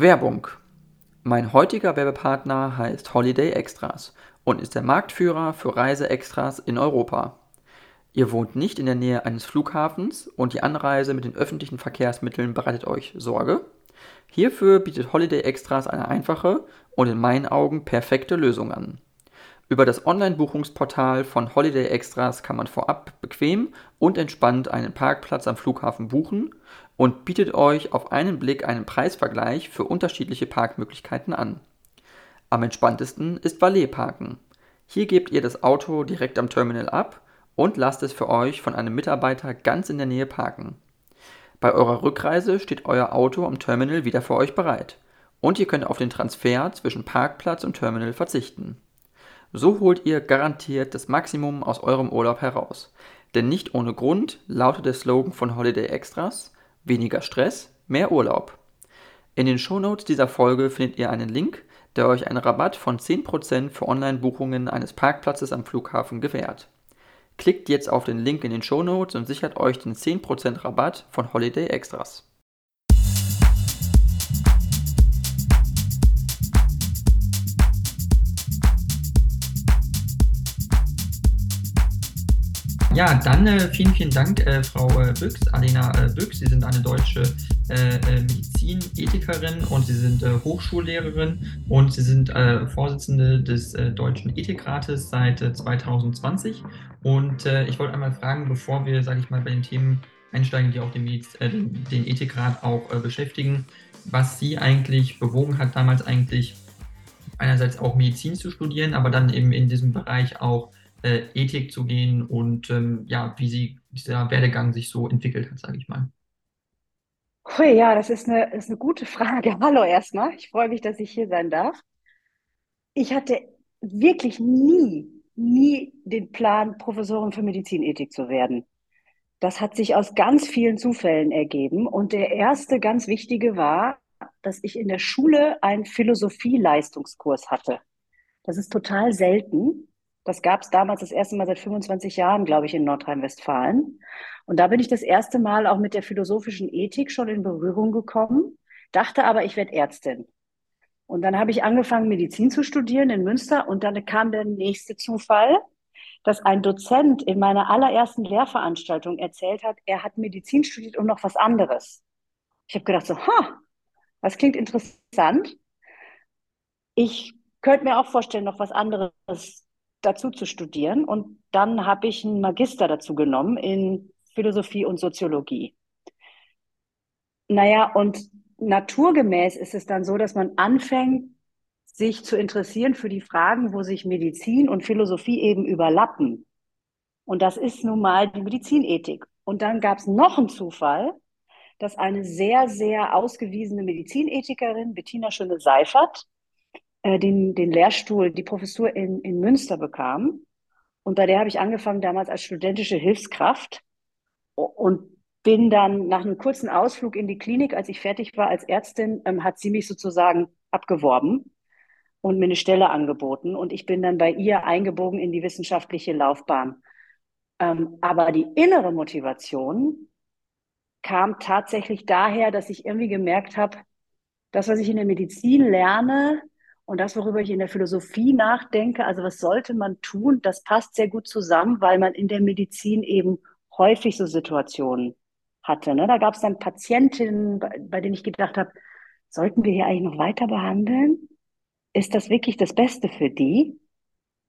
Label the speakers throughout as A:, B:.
A: Werbung. Mein heutiger Werbepartner heißt Holiday Extras und ist der Marktführer für Reiseextras in Europa. Ihr wohnt nicht in der Nähe eines Flughafens und die Anreise mit den öffentlichen Verkehrsmitteln bereitet euch Sorge? Hierfür bietet Holiday Extras eine einfache und in meinen Augen perfekte Lösung an. Über das Online-Buchungsportal von Holiday Extras kann man vorab bequem und entspannt einen Parkplatz am Flughafen buchen und bietet euch auf einen Blick einen Preisvergleich für unterschiedliche Parkmöglichkeiten an. Am entspanntesten ist Valet Parken. Hier gebt ihr das Auto direkt am Terminal ab und lasst es für euch von einem Mitarbeiter ganz in der Nähe parken. Bei eurer Rückreise steht euer Auto am Terminal wieder für euch bereit und ihr könnt auf den Transfer zwischen Parkplatz und Terminal verzichten. So holt ihr garantiert das Maximum aus eurem Urlaub heraus. Denn nicht ohne Grund lautet der Slogan von Holiday Extras weniger Stress, mehr Urlaub. In den Shownotes dieser Folge findet ihr einen Link, der euch einen Rabatt von 10% für Online-Buchungen eines Parkplatzes am Flughafen gewährt. Klickt jetzt auf den Link in den Shownotes und sichert euch den 10% Rabatt von Holiday Extras. Ja, dann äh, vielen, vielen Dank, äh, Frau äh, Büchs, Alena äh, Büchs. Sie sind eine deutsche äh, äh, Medizinethikerin und Sie sind Hochschullehrerin und Sie sind Vorsitzende des Deutschen Ethikrates seit 2020. Und ich wollte einmal fragen, bevor wir, sage ich mal, bei den Themen einsteigen, die auch den, Mediz den, den Ethikrat auch beschäftigen, was Sie eigentlich bewogen hat, damals eigentlich einerseits auch Medizin zu studieren, aber dann eben in diesem Bereich auch äh, Ethik zu gehen und ähm, ja, wie sie dieser Werdegang sich so entwickelt hat, sage ich mal.
B: Hui, ja, das ist eine, das ist eine gute Frage. Hallo erstmal. Ich freue mich, dass ich hier sein darf. Ich hatte wirklich nie, nie den Plan, Professorin für Medizinethik zu werden. Das hat sich aus ganz vielen Zufällen ergeben. Und der erste ganz wichtige war, dass ich in der Schule einen Philosophie-Leistungskurs hatte. Das ist total selten. Das gab es damals das erste Mal seit 25 Jahren, glaube ich, in Nordrhein-Westfalen. Und da bin ich das erste Mal auch mit der philosophischen Ethik schon in Berührung gekommen, dachte aber, ich werde Ärztin. Und dann habe ich angefangen, Medizin zu studieren in Münster und dann kam der nächste Zufall, dass ein Dozent in meiner allerersten Lehrveranstaltung erzählt hat, er hat Medizin studiert und noch was anderes. Ich habe gedacht so, ha, das klingt interessant. Ich könnte mir auch vorstellen, noch was anderes dazu zu studieren. Und dann habe ich einen Magister dazu genommen in Philosophie und Soziologie. Naja, und naturgemäß ist es dann so, dass man anfängt, sich zu interessieren für die Fragen, wo sich Medizin und Philosophie eben überlappen. Und das ist nun mal die Medizinethik. Und dann gab es noch einen Zufall, dass eine sehr, sehr ausgewiesene Medizinethikerin, Bettina Schöne-Seifert, äh, den, den Lehrstuhl, die Professur in, in Münster bekam. Und bei der habe ich angefangen damals als studentische Hilfskraft und bin dann nach einem kurzen Ausflug in die Klinik, als ich fertig war als Ärztin, ähm, hat sie mich sozusagen abgeworben und mir eine Stelle angeboten. Und ich bin dann bei ihr eingebogen in die wissenschaftliche Laufbahn. Ähm, aber die innere Motivation kam tatsächlich daher, dass ich irgendwie gemerkt habe, das, was ich in der Medizin lerne, und das, worüber ich in der Philosophie nachdenke, also was sollte man tun, das passt sehr gut zusammen, weil man in der Medizin eben häufig so Situationen hatte. Ne? Da gab es dann Patientinnen, bei, bei denen ich gedacht habe, sollten wir hier eigentlich noch weiter behandeln? Ist das wirklich das Beste für die?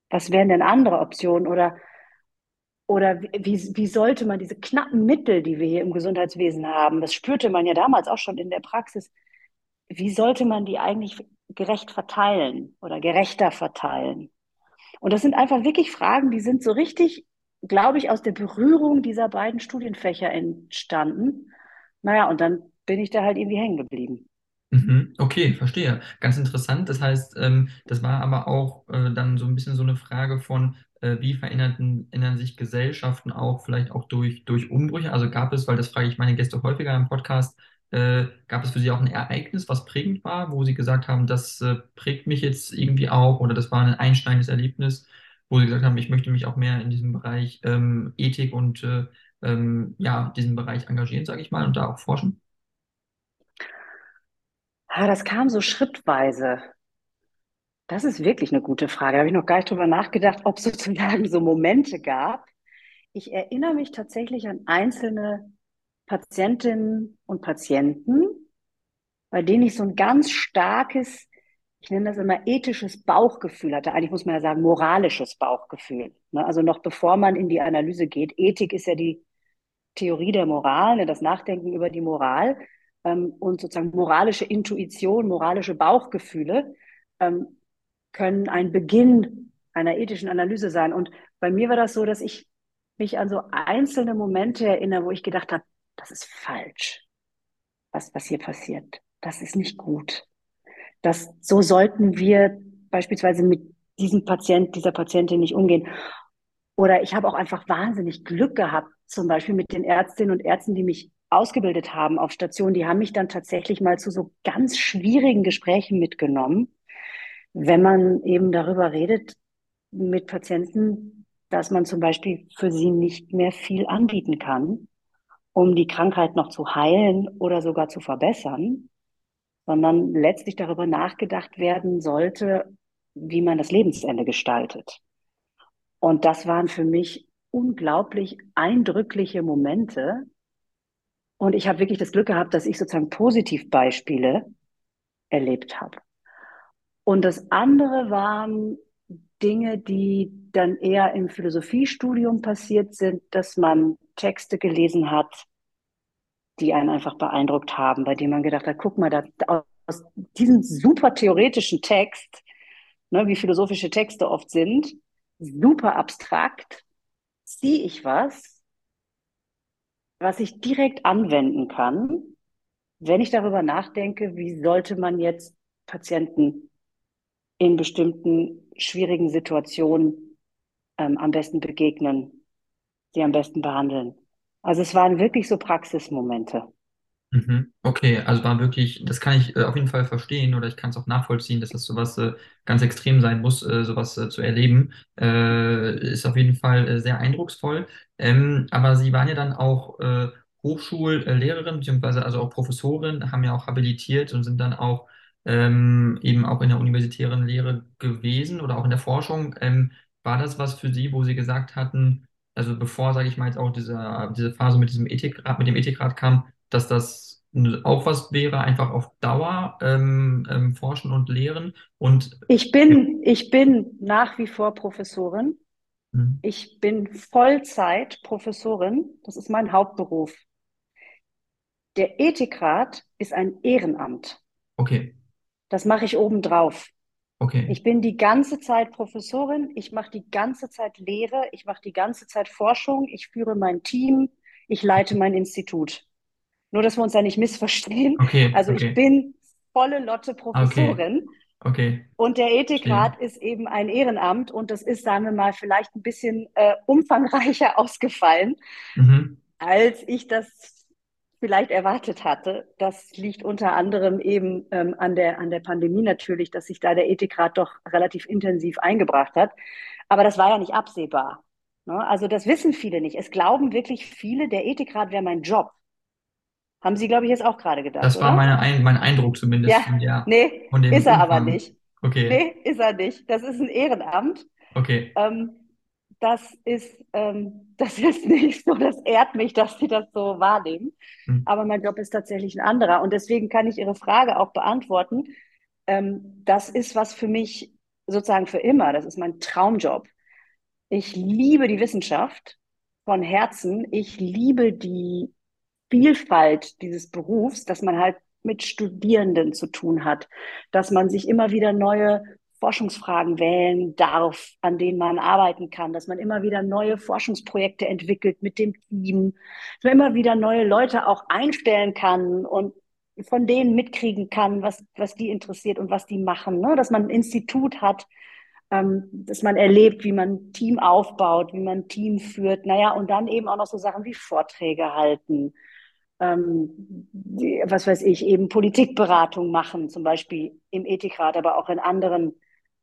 B: Was wären denn andere Optionen? Oder, oder wie, wie sollte man diese knappen Mittel, die wir hier im Gesundheitswesen haben, das spürte man ja damals auch schon in der Praxis, wie sollte man die eigentlich gerecht verteilen oder gerechter verteilen? Und das sind einfach wirklich Fragen, die sind so richtig, glaube ich, aus der Berührung dieser beiden Studienfächer entstanden. Naja, und dann bin ich da halt irgendwie hängen geblieben.
A: Mhm, okay, verstehe. Ganz interessant. Das heißt, ähm, das war aber auch äh, dann so ein bisschen so eine Frage von, äh, wie verändern, sich Gesellschaften auch vielleicht auch durch, durch Umbrüche? Also gab es, weil das frage ich meine Gäste häufiger im Podcast, äh, gab es für Sie auch ein Ereignis, was prägend war, wo Sie gesagt haben, das äh, prägt mich jetzt irgendwie auch oder das war ein einschneidendes Erlebnis, wo Sie gesagt haben, ich möchte mich auch mehr in diesem Bereich ähm, Ethik und äh, ähm, ja, diesem Bereich engagieren, sage ich mal, und da auch forschen?
B: Ah, das kam so schrittweise. Das ist wirklich eine gute Frage. Da habe ich noch gar nicht drüber nachgedacht, ob es sozusagen so Momente gab. Ich erinnere mich tatsächlich an einzelne Patientinnen und Patienten, bei denen ich so ein ganz starkes, ich nenne das immer ethisches Bauchgefühl hatte. Eigentlich muss man ja sagen, moralisches Bauchgefühl. Ne? Also noch bevor man in die Analyse geht. Ethik ist ja die Theorie der Moral, ne? das Nachdenken über die Moral ähm, und sozusagen moralische Intuition, moralische Bauchgefühle ähm, können ein Beginn einer ethischen Analyse sein. Und bei mir war das so, dass ich mich an so einzelne Momente erinnere, wo ich gedacht habe, das ist falsch, was, was hier passiert. Das ist nicht gut. Das, so sollten wir beispielsweise mit diesem Patient, dieser Patientin nicht umgehen. Oder ich habe auch einfach wahnsinnig Glück gehabt, zum Beispiel mit den Ärztinnen und Ärzten, die mich ausgebildet haben auf Station. Die haben mich dann tatsächlich mal zu so ganz schwierigen Gesprächen mitgenommen, wenn man eben darüber redet mit Patienten, dass man zum Beispiel für sie nicht mehr viel anbieten kann, um die Krankheit noch zu heilen oder sogar zu verbessern, sondern letztlich darüber nachgedacht werden sollte, wie man das Lebensende gestaltet. Und das waren für mich unglaublich eindrückliche Momente. Und ich habe wirklich das Glück gehabt, dass ich sozusagen Positivbeispiele erlebt habe. Und das andere waren Dinge, die dann eher im Philosophiestudium passiert sind, dass man Texte gelesen hat, die einen einfach beeindruckt haben, bei denen man gedacht hat, guck mal, da, aus diesem super theoretischen Text, ne, wie philosophische Texte oft sind, super abstrakt, ziehe ich was, was ich direkt anwenden kann, wenn ich darüber nachdenke, wie sollte man jetzt Patienten in bestimmten schwierigen Situationen ähm, am besten begegnen, sie am besten behandeln. Also es waren wirklich so Praxismomente.
A: Mhm. Okay, also war wirklich, das kann ich äh, auf jeden Fall verstehen oder ich kann es auch nachvollziehen, dass das sowas äh, ganz extrem sein muss, äh, sowas äh, zu erleben. Äh, ist auf jeden Fall äh, sehr eindrucksvoll. Ähm, aber Sie waren ja dann auch Hochschullehrerin, beziehungsweise also auch Professorin, haben ja auch habilitiert und sind dann auch ähm, eben auch in der universitären Lehre gewesen oder auch in der Forschung. Ähm, war das was für Sie, wo Sie gesagt hatten, also bevor, sage ich mal, jetzt auch diese, diese Phase mit diesem Ethikrat, mit dem Ethikrat kam, dass das auch was wäre, einfach auf Dauer ähm, ähm, forschen und lehren. Und
B: ich bin, ich bin nach wie vor Professorin. Mhm. Ich bin Vollzeit Professorin. Das ist mein Hauptberuf. Der Ethikrat ist ein Ehrenamt.
A: Okay.
B: Das mache ich obendrauf.
A: Okay.
B: Ich bin die ganze Zeit Professorin, ich mache die ganze Zeit Lehre, ich mache die ganze Zeit Forschung, ich führe mein Team, ich leite mein Institut. Nur, dass wir uns da nicht missverstehen.
A: Okay,
B: also
A: okay.
B: ich bin volle Lotte Professorin.
A: Okay.
B: Und der Ethikrat Verstehen. ist eben ein Ehrenamt und das ist, sagen wir mal, vielleicht ein bisschen äh, umfangreicher ausgefallen, mhm. als ich das vielleicht erwartet hatte. Das liegt unter anderem eben ähm, an, der, an der Pandemie natürlich, dass sich da der Ethikrat doch relativ intensiv eingebracht hat. Aber das war ja nicht absehbar. Ne? Also das wissen viele nicht. Es glauben wirklich viele, der Ethikrat wäre mein Job. Haben Sie, glaube ich, jetzt auch gerade gedacht.
A: Das war meine Ein mein Eindruck zumindest.
B: Ja, von der, nee, von ist er Umfang. aber nicht.
A: Okay.
B: Nee, ist er nicht. Das ist ein Ehrenamt.
A: Okay.
B: Ähm, das ist, ähm, das ist nicht so, das ehrt mich, dass Sie das so wahrnehmen. Hm. Aber mein Job ist tatsächlich ein anderer. Und deswegen kann ich Ihre Frage auch beantworten. Ähm, das ist was für mich sozusagen für immer. Das ist mein Traumjob. Ich liebe die Wissenschaft von Herzen. Ich liebe die Vielfalt dieses Berufs, dass man halt mit Studierenden zu tun hat, dass man sich immer wieder neue Forschungsfragen wählen darf, an denen man arbeiten kann, dass man immer wieder neue Forschungsprojekte entwickelt mit dem Team, dass man immer wieder neue Leute auch einstellen kann und von denen mitkriegen kann, was, was die interessiert und was die machen, ne? dass man ein Institut hat, ähm, dass man erlebt, wie man ein Team aufbaut, wie man ein Team führt, naja, und dann eben auch noch so Sachen wie Vorträge halten, ähm, die, was weiß ich, eben Politikberatung machen, zum Beispiel im Ethikrat, aber auch in anderen,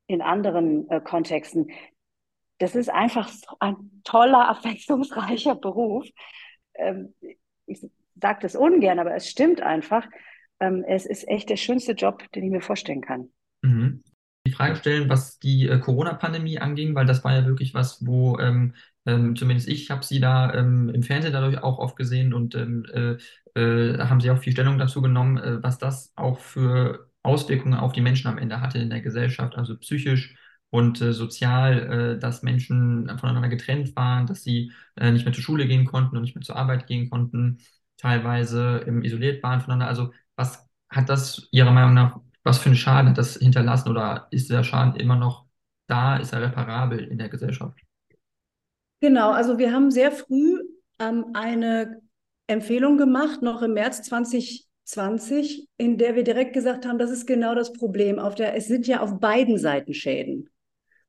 B: in anderen äh, Kontexten. Das ist einfach so ein toller, abwechslungsreicher Beruf. Ähm, ich sage das ungern, aber es stimmt einfach. ähm, es ist echt der schönste Job, den ich mir vorstellen kann.
A: Mhm. Die Frage stellen, was die äh, Corona-Pandemie anging, weil das war ja wirklich was, wo ähm, ähm, zumindest ich habe sie da ähm, im Fernsehen dadurch auch oft gesehen und ähm, äh, äh, haben sie auch viel Stellung dazu genommen, äh, was das auch für Auswirkungen auf die Menschen am Ende hatte in der Gesellschaft, also psychisch und äh, sozial, äh, dass Menschen voneinander getrennt waren, dass sie äh, nicht mehr zur Schule gehen konnten und nicht mehr zur Arbeit gehen konnten, teilweise ähm, isoliert waren voneinander. Also was hat das Ihrer Meinung nach, was für einen Schaden hat das hinterlassen oder ist der Schaden immer noch da, ist er reparabel in der Gesellschaft?
B: Genau, also wir haben sehr früh ähm, eine Empfehlung gemacht, noch im März 2020, in der wir direkt gesagt haben, das ist genau das Problem. Auf der, es sind ja auf beiden Seiten Schäden.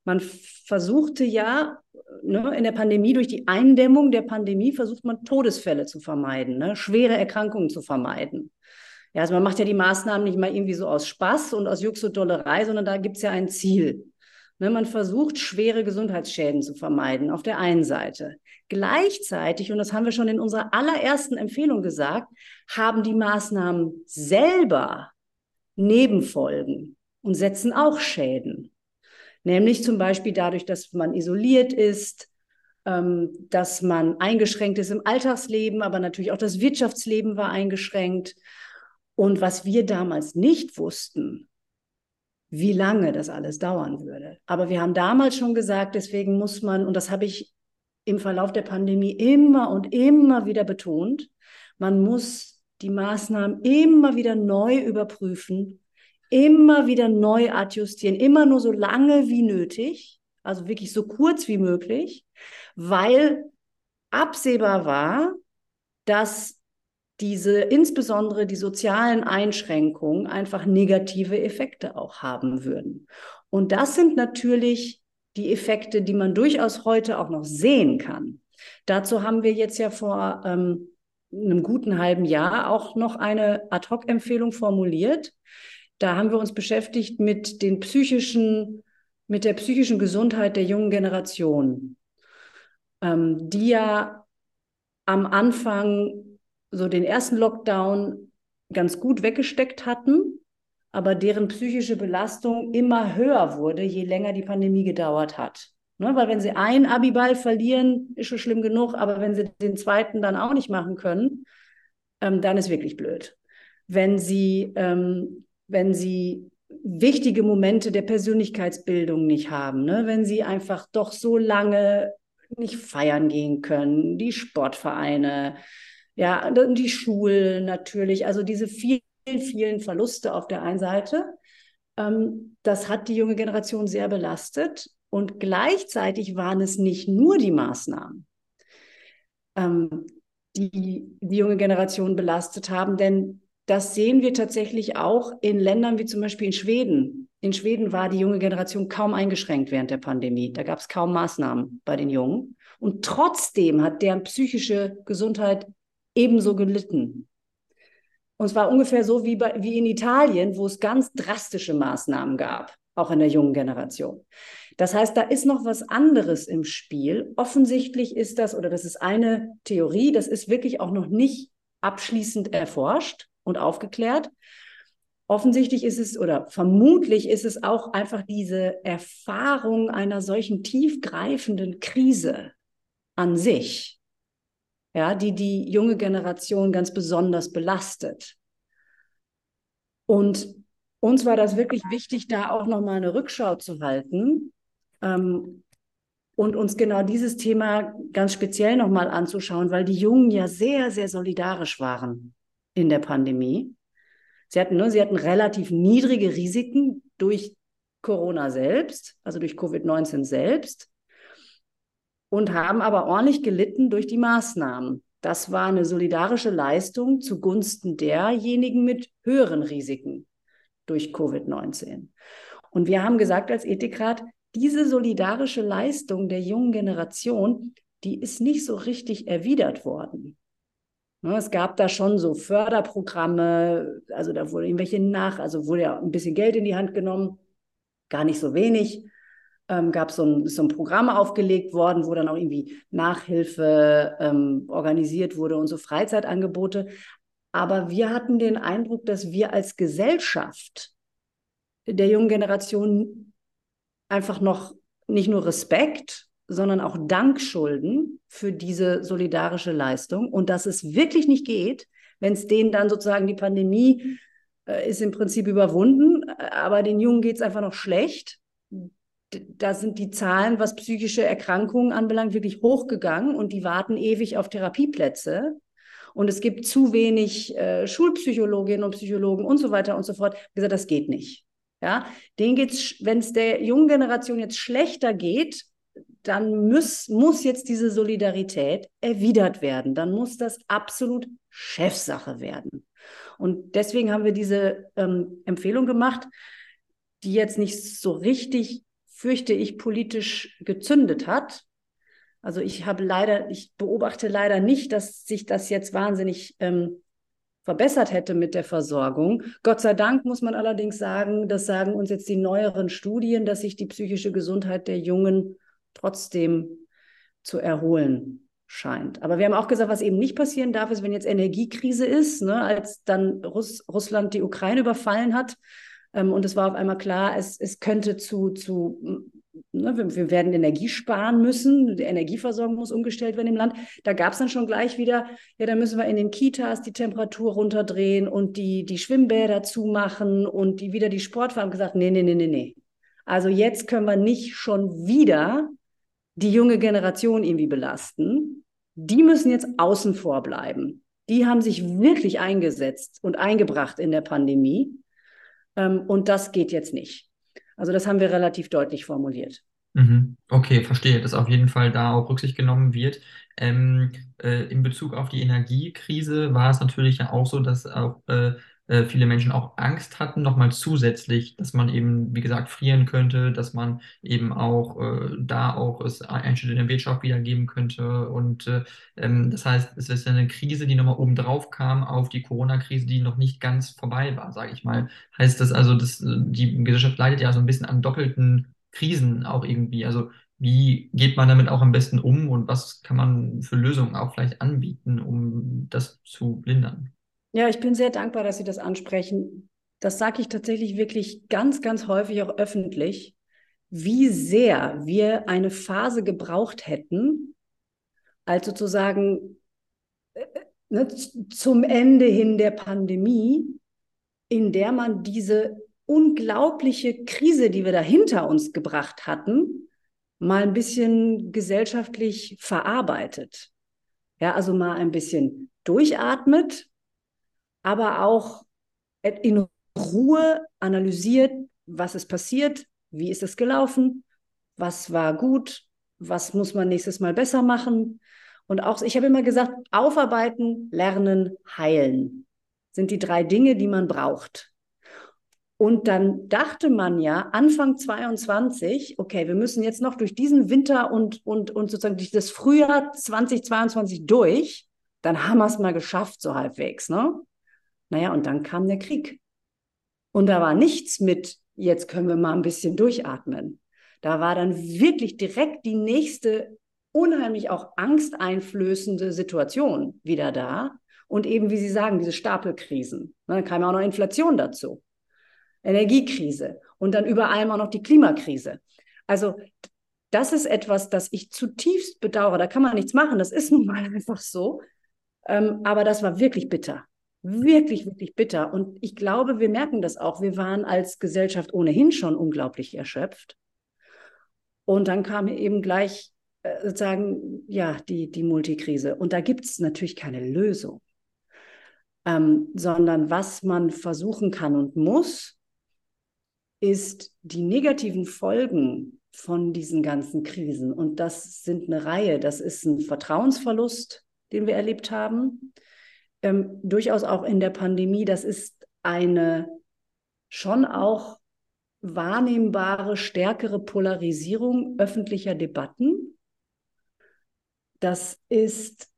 B: Man versuchte ja ne, in der Pandemie, durch die Eindämmung der Pandemie, versucht man Todesfälle zu vermeiden, ne, schwere Erkrankungen zu vermeiden. Ja, also man macht ja die Maßnahmen nicht mal irgendwie so aus Spaß und aus Jux und Dollerei, sondern da gibt es ja ein Ziel. Ne, man versucht, schwere Gesundheitsschäden zu vermeiden, auf der einen Seite. Gleichzeitig, und das haben wir schon in unserer allerersten Empfehlung gesagt, haben die Maßnahmen selber Nebenfolgen und setzen auch Schäden. Nämlich zum Beispiel dadurch, dass man isoliert ist, ähm, dass man eingeschränkt ist im Alltagsleben, aber natürlich auch das Wirtschaftsleben war eingeschränkt. Und was wir damals nicht wussten, wie lange das alles dauern würde. Aber wir haben damals schon gesagt, deswegen muss man, und das habe ich im Verlauf der Pandemie immer und immer wieder betont, man muss die Maßnahmen immer wieder neu überprüfen, immer wieder neu adjustieren, immer nur so lange wie nötig, also wirklich so kurz wie möglich, weil absehbar war, dass diese insbesondere die sozialen Einschränkungen einfach negative Effekte auch haben würden. Und das sind natürlich die Effekte, die man durchaus heute auch noch sehen kann. Dazu haben wir jetzt ja vor ähm, einem guten halben Jahr auch noch eine Ad-hoc-Empfehlung formuliert, da haben wir uns beschäftigt mit den psychischen, mit der psychischen Gesundheit der jungen Generation, ähm, die ja am Anfang so den ersten Lockdown ganz gut weggesteckt hatten, aber deren psychische Belastung immer höher wurde, je länger die Pandemie gedauert hat. Ne, weil wenn sie einen Abiball verlieren, ist schon schlimm genug, aber wenn sie den zweiten dann auch nicht machen können, ähm, dann ist wirklich blöd. Wenn sie ähm, wenn sie wichtige Momente der Persönlichkeitsbildung nicht haben, ne? wenn sie einfach doch so lange nicht feiern gehen können, die Sportvereine, ja, die Schulen natürlich, also diese vielen, vielen Verluste auf der einen Seite, ähm, das hat die junge Generation sehr belastet und gleichzeitig waren es nicht nur die Maßnahmen, ähm, die die junge Generation belastet haben, denn das sehen wir tatsächlich auch in Ländern wie zum Beispiel in Schweden. In Schweden war die junge Generation kaum eingeschränkt während der Pandemie. Da gab es kaum Maßnahmen bei den Jungen. Und trotzdem hat deren psychische Gesundheit ebenso gelitten. Und zwar ungefähr so wie, bei, wie in Italien, wo es ganz drastische Maßnahmen gab, auch in der jungen Generation. Das heißt, da ist noch was anderes im Spiel. Offensichtlich ist das, oder das ist eine Theorie, das ist wirklich auch noch nicht abschließend erforscht und aufgeklärt. Offensichtlich ist es oder vermutlich ist es auch einfach diese Erfahrung einer solchen tiefgreifenden Krise an sich, ja, die die junge Generation ganz besonders belastet. Und uns war das wirklich wichtig, da auch nochmal eine Rückschau zu halten ähm, und uns genau dieses Thema ganz speziell nochmal anzuschauen, weil die Jungen ja sehr, sehr solidarisch waren in der Pandemie. Sie hatten, ne, sie hatten relativ niedrige Risiken durch Corona selbst, also durch Covid-19 selbst, und haben aber ordentlich gelitten durch die Maßnahmen. Das war eine solidarische Leistung zugunsten derjenigen mit höheren Risiken durch Covid-19. Und wir haben gesagt als Ethikrat, diese solidarische Leistung der jungen Generation, die ist nicht so richtig erwidert worden. Ne, es gab da schon so Förderprogramme, also da wurde irgendwelche nach, also wurde ja ein bisschen Geld in die Hand genommen, gar nicht so wenig. Ähm, gab so ein, so ein Programm aufgelegt worden, wo dann auch irgendwie Nachhilfe ähm, organisiert wurde und so Freizeitangebote. Aber wir hatten den Eindruck, dass wir als Gesellschaft der jungen Generation einfach noch nicht nur Respekt, sondern auch Dank schulden für diese solidarische Leistung und dass es wirklich nicht geht, wenn es denen dann sozusagen die Pandemie äh, ist im Prinzip überwunden, aber den Jungen geht es einfach noch schlecht. Da sind die Zahlen, was psychische Erkrankungen anbelangt, wirklich hochgegangen und die warten ewig auf Therapieplätze. Und es gibt zu wenig äh, Schulpsychologinnen und Psychologen und so weiter und so fort. Ich gesagt, das geht nicht. Ja, denen geht's, wenn es der jungen Generation jetzt schlechter geht, dann muss, muss jetzt diese Solidarität erwidert werden. Dann muss das absolut Chefsache werden. Und deswegen haben wir diese ähm, Empfehlung gemacht, die jetzt nicht so richtig, fürchte ich, politisch gezündet hat. Also ich habe leider, ich beobachte leider nicht, dass sich das jetzt wahnsinnig ähm, verbessert hätte mit der Versorgung. Gott sei Dank muss man allerdings sagen, das sagen uns jetzt die neueren Studien, dass sich die psychische Gesundheit der Jungen trotzdem zu erholen scheint. Aber wir haben auch gesagt, was eben nicht passieren darf, ist, wenn jetzt Energiekrise ist, ne, als dann Russ Russland die Ukraine überfallen hat und es war auf einmal klar, es, es könnte zu, zu ne, wir, wir, werden Energie sparen müssen, die Energieversorgung muss umgestellt werden im Land. Da gab es dann schon gleich wieder, ja, da müssen wir in den Kitas die Temperatur runterdrehen und die, die Schwimmbäder zumachen und die wieder die Sportfarben gesagt, nee, nee, nee, nee, nee. Also jetzt können wir nicht schon wieder die junge Generation irgendwie belasten. Die müssen jetzt außen vor bleiben. Die haben sich wirklich eingesetzt und eingebracht in der Pandemie. Ähm, und das geht jetzt nicht. Also das haben wir relativ deutlich formuliert.
A: Mhm. Okay, verstehe, dass auf jeden Fall da auch Rücksicht genommen wird. Ähm, äh, in Bezug auf die Energiekrise war es natürlich ja auch so, dass auch äh, äh, viele Menschen auch Angst hatten, nochmal zusätzlich, dass man eben, wie gesagt, frieren könnte, dass man eben auch äh, da auch es Einschnitte in der Wirtschaft wiedergeben könnte. Und äh, ähm, das heißt, es ist eine Krise, die nochmal oben drauf kam auf die Corona-Krise, die noch nicht ganz vorbei war, sage ich mal. Heißt das also, dass äh, die Gesellschaft leidet ja so ein bisschen an doppelten Krisen auch irgendwie. Also wie geht man damit auch am besten um und was kann man für Lösungen auch vielleicht anbieten, um das zu lindern?
B: Ja, ich bin sehr dankbar, dass Sie das ansprechen. Das sage ich tatsächlich wirklich ganz, ganz häufig auch öffentlich, wie sehr wir eine Phase gebraucht hätten, als sozusagen äh, ne, zum Ende hin der Pandemie, in der man diese unglaubliche Krise, die wir da hinter uns gebracht hatten, mal ein bisschen gesellschaftlich verarbeitet. Ja, also mal ein bisschen durchatmet, aber auch in Ruhe analysiert, was ist passiert, wie ist es gelaufen, was war gut, was muss man nächstes Mal besser machen. Und auch, ich habe immer gesagt, aufarbeiten, lernen, heilen sind die drei Dinge, die man braucht. Und dann dachte man ja Anfang 22, okay, wir müssen jetzt noch durch diesen Winter und, und, und sozusagen durch das Frühjahr 2022 durch. Dann haben wir es mal geschafft, so halbwegs. Ne? Naja, und dann kam der Krieg. Und da war nichts mit, jetzt können wir mal ein bisschen durchatmen. Da war dann wirklich direkt die nächste unheimlich auch angsteinflößende Situation wieder da. Und eben, wie Sie sagen, diese Stapelkrisen. Dann kam ja auch noch Inflation dazu, Energiekrise und dann über allem auch noch die Klimakrise. Also das ist etwas, das ich zutiefst bedauere. Da kann man nichts machen. Das ist nun mal einfach so. Ähm, aber das war wirklich bitter wirklich, wirklich bitter. Und ich glaube, wir merken das auch. Wir waren als Gesellschaft ohnehin schon unglaublich erschöpft. Und dann kam eben gleich äh, sozusagen, ja, die, die Multikrise. Und da gibt es natürlich keine Lösung, ähm, sondern was man versuchen kann und muss, ist die negativen Folgen von diesen ganzen Krisen. Und das sind eine Reihe. Das ist ein Vertrauensverlust, den wir erlebt haben ähm, durchaus auch in der Pandemie, das ist eine schon auch wahrnehmbare, stärkere Polarisierung öffentlicher Debatten. Das ist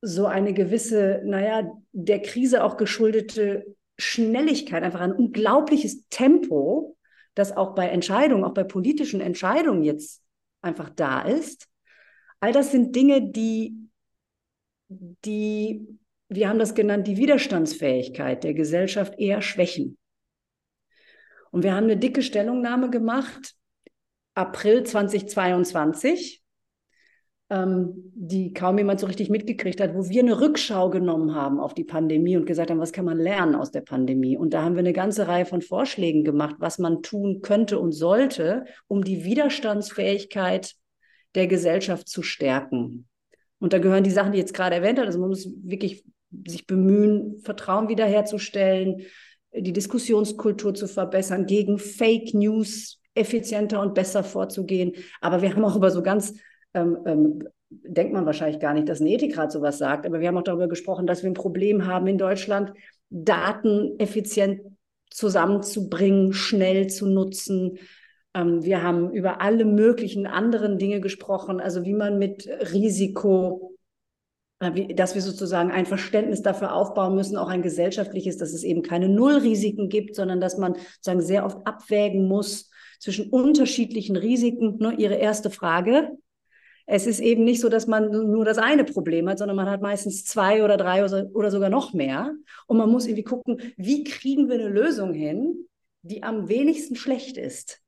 B: so eine gewisse, naja, der Krise auch geschuldete Schnelligkeit, einfach ein unglaubliches Tempo, das auch bei Entscheidungen, auch bei politischen Entscheidungen jetzt einfach da ist. All das sind Dinge, die, die wir haben das genannt, die Widerstandsfähigkeit der Gesellschaft eher schwächen. Und wir haben eine dicke Stellungnahme gemacht, April 2022, ähm, die kaum jemand so richtig mitgekriegt hat, wo wir eine Rückschau genommen haben auf die Pandemie und gesagt haben, was kann man lernen aus der Pandemie? Und da haben wir eine ganze Reihe von Vorschlägen gemacht, was man tun könnte und sollte, um die Widerstandsfähigkeit der Gesellschaft zu stärken. Und da gehören die Sachen, die ich jetzt gerade erwähnt habe. Also man muss wirklich sich bemühen, Vertrauen wiederherzustellen, die Diskussionskultur zu verbessern, gegen Fake News effizienter und besser vorzugehen. Aber wir haben auch über so ganz, ähm, ähm, denkt man wahrscheinlich gar nicht, dass ein Ethikrat sowas sagt, aber wir haben auch darüber gesprochen, dass wir ein Problem haben in Deutschland, Daten effizient zusammenzubringen, schnell zu nutzen. Ähm, wir haben über alle möglichen anderen Dinge gesprochen, also wie man mit Risiko dass wir sozusagen ein Verständnis dafür aufbauen müssen, auch ein gesellschaftliches, dass es eben keine Nullrisiken gibt, sondern dass man sozusagen sehr oft abwägen muss zwischen unterschiedlichen Risiken. Nur Ihre erste Frage. Es ist eben nicht so, dass man nur das eine Problem hat, sondern man hat meistens zwei oder drei oder sogar noch mehr. Und man muss irgendwie gucken, wie kriegen wir eine Lösung hin, die am wenigsten schlecht ist.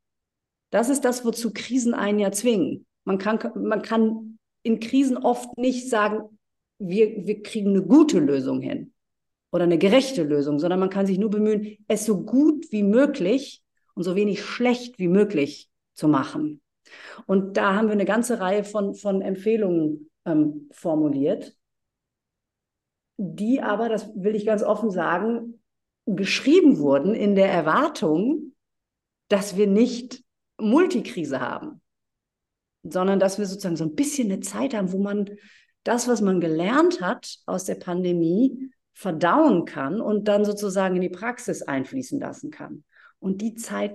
B: Das ist das, wozu Krisen einen ja zwingen. Man kann, man kann in Krisen oft nicht sagen, wir, wir kriegen eine gute Lösung hin oder eine gerechte Lösung, sondern man kann sich nur bemühen, es so gut wie möglich und so wenig schlecht wie möglich zu machen. Und da haben wir eine ganze Reihe von, von Empfehlungen ähm, formuliert, die aber, das will ich ganz offen sagen, geschrieben wurden in der Erwartung, dass wir nicht Multikrise haben, sondern dass wir sozusagen so ein bisschen eine Zeit haben, wo man das, was man gelernt hat aus der Pandemie, verdauen kann und dann sozusagen in die Praxis einfließen lassen kann. Und die Zeit,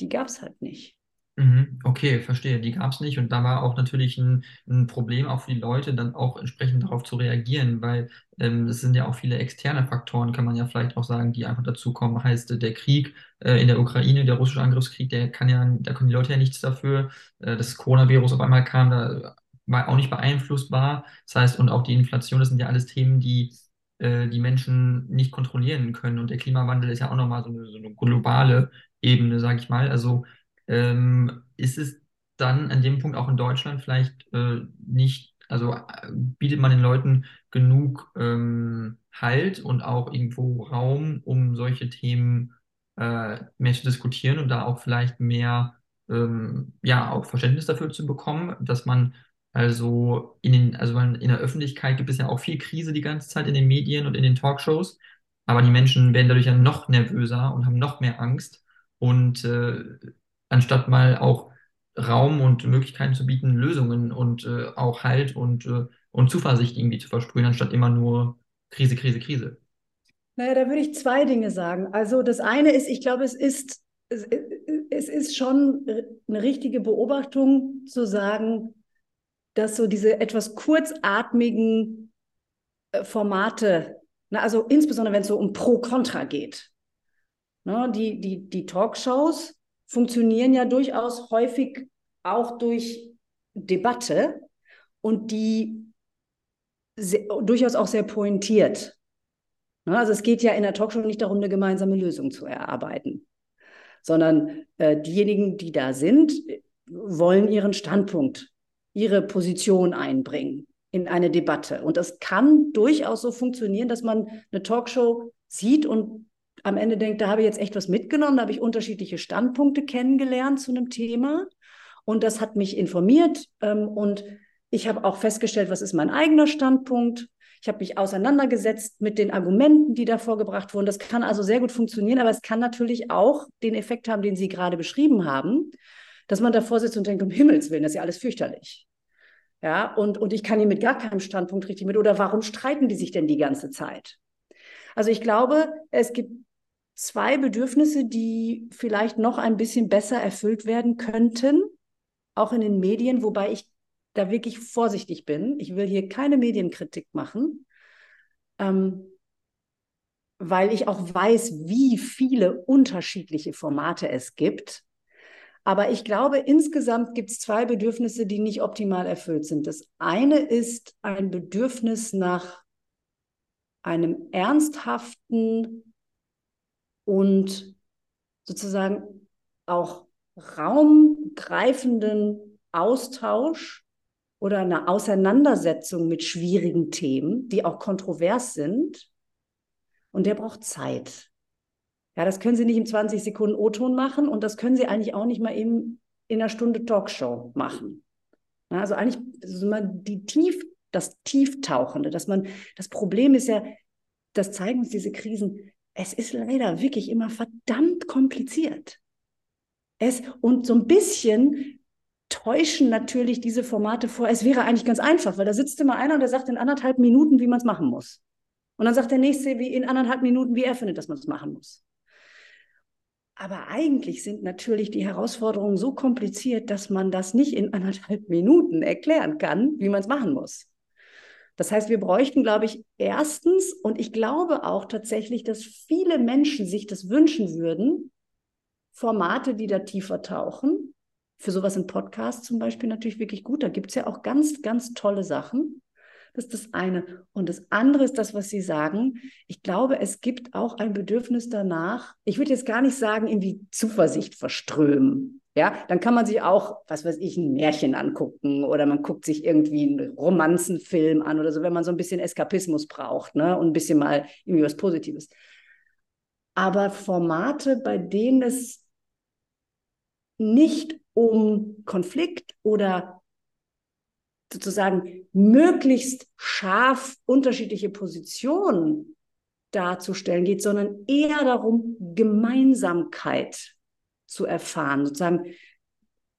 B: die gab es halt nicht.
A: Mhm, okay, verstehe. Die gab es nicht. Und da war auch natürlich ein, ein, Problem auch für die Leute, dann auch entsprechend darauf zu reagieren, weil ähm, es sind ja auch viele externe Faktoren, kann man ja vielleicht auch sagen, die einfach dazukommen. Heißt, der Krieg äh, in der Ukraine, der russische Angriffskrieg, der kann ja, da können die Leute ja nichts dafür. Äh, das Coronavirus auf einmal kam, da auch nicht beeinflussbar. Das heißt, und auch die Inflation, das sind ja alles Themen, die äh, die Menschen nicht kontrollieren können. Und der Klimawandel ist ja auch nochmal so eine, so eine globale Ebene, sage ich mal. Also ähm, ist es dann an dem Punkt auch in Deutschland vielleicht äh, nicht, also äh, bietet man den Leuten genug ähm, Halt und auch irgendwo Raum, um solche Themen äh, mehr zu diskutieren und da auch vielleicht mehr ähm, ja auch Verständnis dafür zu bekommen, dass man also in den, also in der Öffentlichkeit gibt es ja auch viel Krise die ganze Zeit in den Medien und in den Talkshows, aber die Menschen werden dadurch ja noch nervöser und haben noch mehr Angst. Und äh, anstatt mal auch Raum und Möglichkeiten zu bieten, Lösungen und äh, auch Halt und, äh, und Zuversicht irgendwie zu versprühen, anstatt immer nur Krise, Krise, Krise.
B: Naja, da würde ich zwei Dinge sagen. Also das eine ist, ich glaube, es ist, es, es ist schon eine richtige Beobachtung zu sagen, dass so diese etwas kurzatmigen äh, Formate, na, also insbesondere wenn es so um Pro-Contra geht, ne, die, die, die Talkshows funktionieren ja durchaus häufig auch durch Debatte und die sehr, durchaus auch sehr pointiert. Ne, also es geht ja in der Talkshow nicht darum, eine gemeinsame Lösung zu erarbeiten, sondern äh, diejenigen, die da sind, wollen ihren Standpunkt ihre Position einbringen in eine Debatte. Und das kann durchaus so funktionieren, dass man eine Talkshow sieht und am Ende denkt, da habe ich jetzt echt was mitgenommen, da habe ich unterschiedliche Standpunkte kennengelernt zu einem Thema. Und das hat mich informiert ähm, und ich habe auch festgestellt, was ist mein eigener Standpunkt. Ich habe mich auseinandergesetzt mit den Argumenten, die da vorgebracht wurden. Das kann also sehr gut funktionieren, aber es kann natürlich auch den Effekt haben, den Sie gerade beschrieben haben, dass man davor sitzt und denkt, um Himmels Willen, das ist ja alles fürchterlich. Ja, und, und ich kann hier mit gar keinem Standpunkt richtig mit. Oder warum streiten die sich denn die ganze Zeit? Also ich glaube, es gibt zwei Bedürfnisse, die vielleicht noch ein bisschen besser erfüllt werden könnten, auch in den Medien, wobei ich da wirklich vorsichtig bin. Ich will hier keine Medienkritik machen, ähm, weil ich auch weiß, wie viele unterschiedliche Formate es gibt aber ich glaube, insgesamt gibt es zwei Bedürfnisse, die nicht optimal erfüllt sind. Das eine ist ein Bedürfnis nach einem ernsthaften und sozusagen auch raumgreifenden Austausch oder eine Auseinandersetzung mit schwierigen Themen, die auch kontrovers sind. Und der braucht Zeit. Ja, das können Sie nicht in 20 Sekunden O-Ton machen und das können Sie eigentlich auch nicht mal eben in einer Stunde Talkshow machen. Ja, also eigentlich also die Tief, das Tieftauchende, dass man, das Problem ist ja, das zeigen uns diese Krisen, es ist leider wirklich immer verdammt kompliziert. Es, und so ein bisschen täuschen natürlich diese Formate vor, es wäre eigentlich ganz einfach, weil da sitzt immer einer und der sagt in anderthalb Minuten, wie man es machen muss. Und dann sagt der nächste wie in anderthalb Minuten, wie er findet, dass man es machen muss. Aber eigentlich sind natürlich die Herausforderungen so kompliziert, dass man das nicht in anderthalb Minuten erklären kann, wie man es machen muss. Das heißt, wir bräuchten, glaube ich, erstens, und ich glaube auch tatsächlich, dass viele Menschen sich das wünschen würden, Formate, die da tiefer tauchen. Für sowas in Podcasts zum Beispiel natürlich wirklich gut. Da gibt es ja auch ganz, ganz tolle Sachen. Das ist das eine. Und das andere ist das, was Sie sagen. Ich glaube, es gibt auch ein Bedürfnis danach. Ich würde jetzt gar nicht sagen, irgendwie Zuversicht verströmen. Ja, dann kann man sich auch, was weiß ich, ein Märchen angucken oder man guckt sich irgendwie einen Romanzenfilm an oder so, wenn man so ein bisschen Eskapismus braucht, ne, und ein bisschen mal irgendwie was Positives. Aber Formate, bei denen es nicht um Konflikt oder sozusagen möglichst scharf unterschiedliche Positionen darzustellen geht, sondern eher darum, Gemeinsamkeit zu erfahren, sozusagen,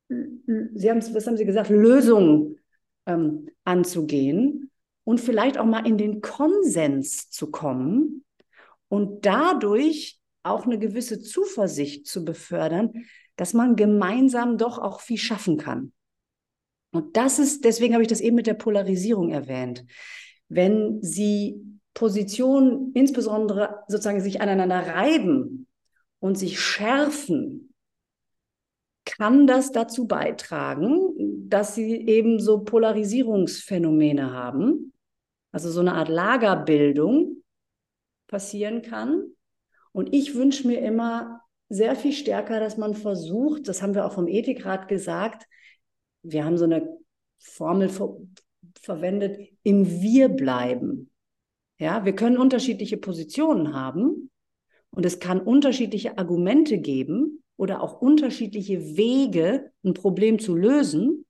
B: Sie haben, was haben Sie gesagt, Lösungen ähm, anzugehen und vielleicht auch mal in den Konsens zu kommen und dadurch auch eine gewisse Zuversicht zu befördern, dass man gemeinsam doch auch viel schaffen kann. Und das ist, deswegen habe ich das eben mit der Polarisierung erwähnt. Wenn Sie Positionen insbesondere sozusagen sich aneinander reiben und sich schärfen, kann das dazu beitragen, dass sie eben so Polarisierungsphänomene haben, also so eine Art Lagerbildung passieren kann. Und ich wünsche mir immer sehr viel stärker, dass man versucht, das haben wir auch vom Ethikrat gesagt, wir haben so eine Formel ver verwendet, im Wir bleiben. Ja, wir können unterschiedliche Positionen haben und es kann unterschiedliche Argumente geben, oder auch unterschiedliche Wege, ein Problem zu lösen.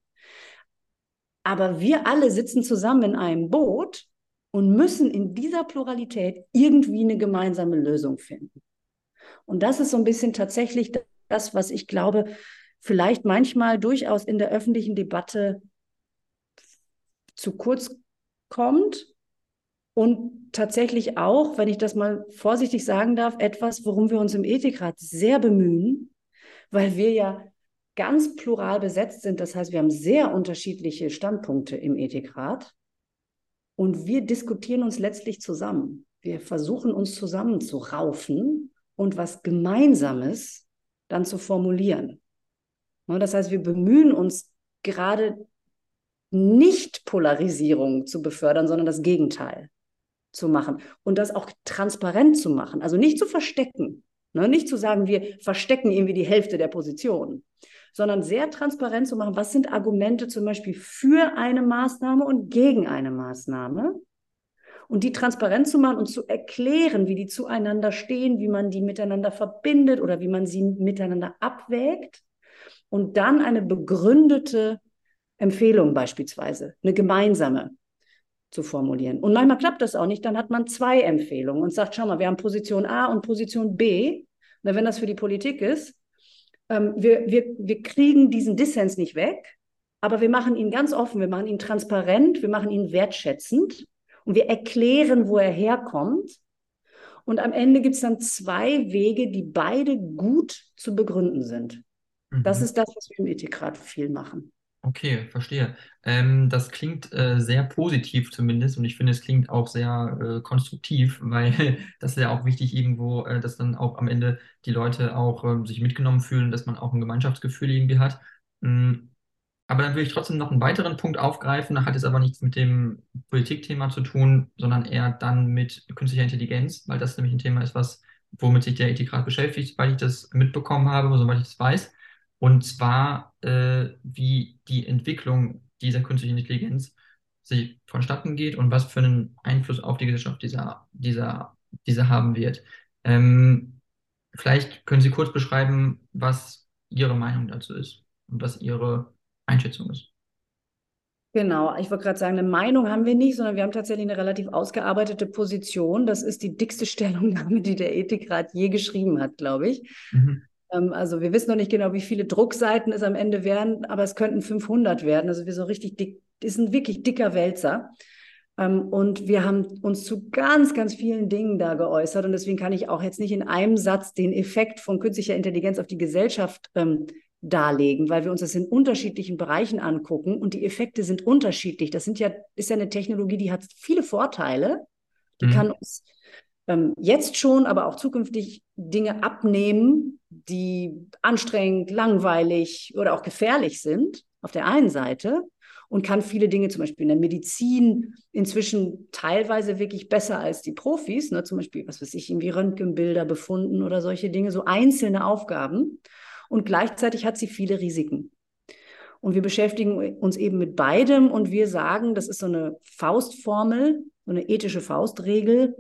B: Aber wir alle sitzen zusammen in einem Boot und müssen in dieser Pluralität irgendwie eine gemeinsame Lösung finden. Und das ist so ein bisschen tatsächlich das, was ich glaube, vielleicht manchmal durchaus in der öffentlichen Debatte zu kurz kommt und tatsächlich auch, wenn ich das mal vorsichtig sagen darf, etwas, worum wir uns im Ethikrat sehr bemühen, weil wir ja ganz plural besetzt sind. Das heißt, wir haben sehr unterschiedliche Standpunkte im Ethikrat und wir diskutieren uns letztlich zusammen. Wir versuchen uns zusammen zu raufen und was Gemeinsames dann zu formulieren. Das heißt, wir bemühen uns gerade nicht Polarisierung zu befördern, sondern das Gegenteil zu machen und das auch transparent zu machen, also nicht zu verstecken, Ne? Nicht zu sagen, wir verstecken irgendwie die Hälfte der Position, sondern sehr transparent zu machen, was sind Argumente zum Beispiel für eine Maßnahme und gegen eine Maßnahme. Und die transparent zu machen und zu erklären, wie die zueinander stehen, wie man die miteinander verbindet oder wie man sie miteinander abwägt. Und dann eine begründete Empfehlung beispielsweise, eine gemeinsame zu formulieren. Und manchmal klappt das auch nicht, dann hat man zwei Empfehlungen und sagt, schau mal, wir haben Position A und Position B na, wenn das für die Politik ist, ähm, wir, wir, wir kriegen diesen Dissens nicht weg, aber wir machen ihn ganz offen, wir machen ihn transparent, wir machen ihn wertschätzend und wir erklären, wo er herkommt. Und am Ende gibt es dann zwei Wege, die beide gut zu begründen sind. Mhm. Das ist das, was wir im Ethikrat viel machen.
A: Okay, verstehe. Ähm, das klingt äh, sehr positiv zumindest und ich finde, es klingt auch sehr äh, konstruktiv, weil das ist ja auch wichtig irgendwo, äh, dass dann auch am Ende die Leute auch ähm, sich mitgenommen fühlen, dass man auch ein Gemeinschaftsgefühl irgendwie hat. Mm, aber dann will ich trotzdem noch einen weiteren Punkt aufgreifen, da hat es aber nichts mit dem Politikthema zu tun, sondern eher dann mit künstlicher Intelligenz, weil das nämlich ein Thema ist, was, womit sich der Ethikrat beschäftigt, weil ich das mitbekommen habe, soweit ich das weiß. Und zwar, äh, wie die Entwicklung dieser künstlichen Intelligenz sich vonstatten geht und was für einen Einfluss auf die Gesellschaft dieser, dieser, dieser haben wird. Ähm, vielleicht können Sie kurz beschreiben, was Ihre Meinung dazu ist und was Ihre Einschätzung ist.
B: Genau, ich wollte gerade sagen, eine Meinung haben wir nicht, sondern wir haben tatsächlich eine relativ ausgearbeitete Position. Das ist die dickste Stellungnahme, die der Ethikrat je geschrieben hat, glaube ich. Mhm. Ähm, also wir wissen noch nicht genau, wie viele Druckseiten es am Ende werden, aber es könnten 500 werden. Also wir sind richtig dick, ist ein wirklich dicker Wälzer. Ähm, und wir haben uns zu ganz, ganz vielen Dingen da geäußert. Und deswegen kann ich auch jetzt nicht in einem Satz den Effekt von künstlicher Intelligenz auf die Gesellschaft ähm, darlegen, weil wir uns das in unterschiedlichen Bereichen angucken und die Effekte sind unterschiedlich. Das sind ja, ist ja eine Technologie, die hat viele Vorteile. Die mhm. kann uns ähm, jetzt schon, aber auch zukünftig Dinge abnehmen, die anstrengend, langweilig oder auch gefährlich sind, auf der einen Seite. Und kann viele Dinge, zum Beispiel in der Medizin, inzwischen teilweise wirklich besser als die Profis, ne? zum Beispiel, was weiß ich, irgendwie Röntgenbilder befunden oder solche Dinge, so einzelne Aufgaben und gleichzeitig hat sie viele Risiken. Und wir beschäftigen uns eben mit beidem und wir sagen, das ist so eine Faustformel, so eine ethische Faustregel.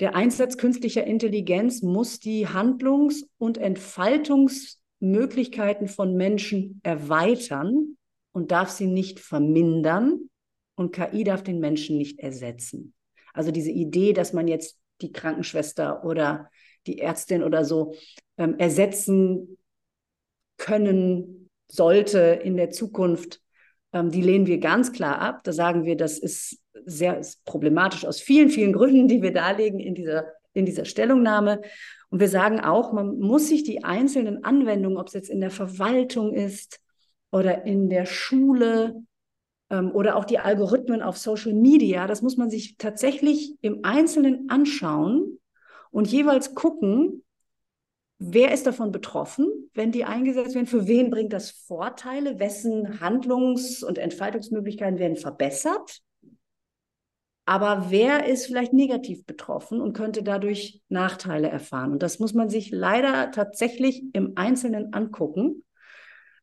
B: Der Einsatz künstlicher Intelligenz muss die Handlungs- und Entfaltungsmöglichkeiten von Menschen erweitern und darf sie nicht vermindern. Und KI darf den Menschen nicht ersetzen. Also diese Idee, dass man jetzt die Krankenschwester oder die Ärztin oder so ähm, ersetzen können sollte in der Zukunft, ähm, die lehnen wir ganz klar ab. Da sagen wir, das ist sehr problematisch aus vielen, vielen Gründen, die wir darlegen in dieser, in dieser Stellungnahme. Und wir sagen auch, man muss sich die einzelnen Anwendungen, ob es jetzt in der Verwaltung ist oder in der Schule ähm, oder auch die Algorithmen auf Social Media, das muss man sich tatsächlich im Einzelnen anschauen und jeweils gucken, Wer ist davon betroffen, wenn die eingesetzt werden? Für wen bringt das Vorteile? Wessen Handlungs- und Entfaltungsmöglichkeiten werden verbessert? Aber wer ist vielleicht negativ betroffen und könnte dadurch Nachteile erfahren? Und das muss man sich leider tatsächlich im Einzelnen angucken.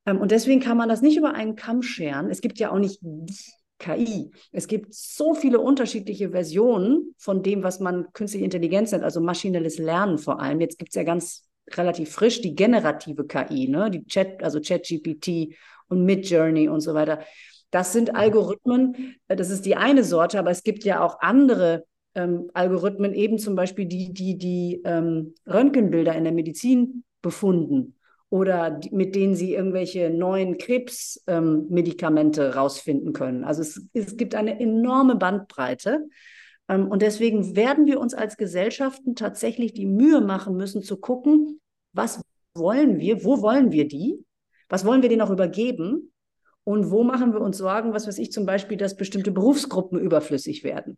B: Ähm, und deswegen kann man das nicht über einen Kamm scheren. Es gibt ja auch nicht die KI. Es gibt so viele unterschiedliche Versionen von dem, was man künstliche Intelligenz nennt, also maschinelles Lernen vor allem. Jetzt gibt es ja ganz relativ frisch, die generative KI, ne? die Chat, also ChatGPT und Midjourney und so weiter. Das sind Algorithmen, äh, das ist die eine Sorte, aber es gibt ja auch andere ähm, Algorithmen, eben zum Beispiel die, die die ähm, Röntgenbilder in der Medizin befunden oder die, mit denen sie irgendwelche neuen Krebsmedikamente ähm, rausfinden können. Also es, es gibt eine enorme Bandbreite. Ähm, und deswegen werden wir uns als Gesellschaften tatsächlich die Mühe machen müssen zu gucken, was wollen wir, wo wollen wir die, was wollen wir denen auch übergeben und wo machen wir uns Sorgen, was weiß ich zum Beispiel, dass bestimmte Berufsgruppen überflüssig werden.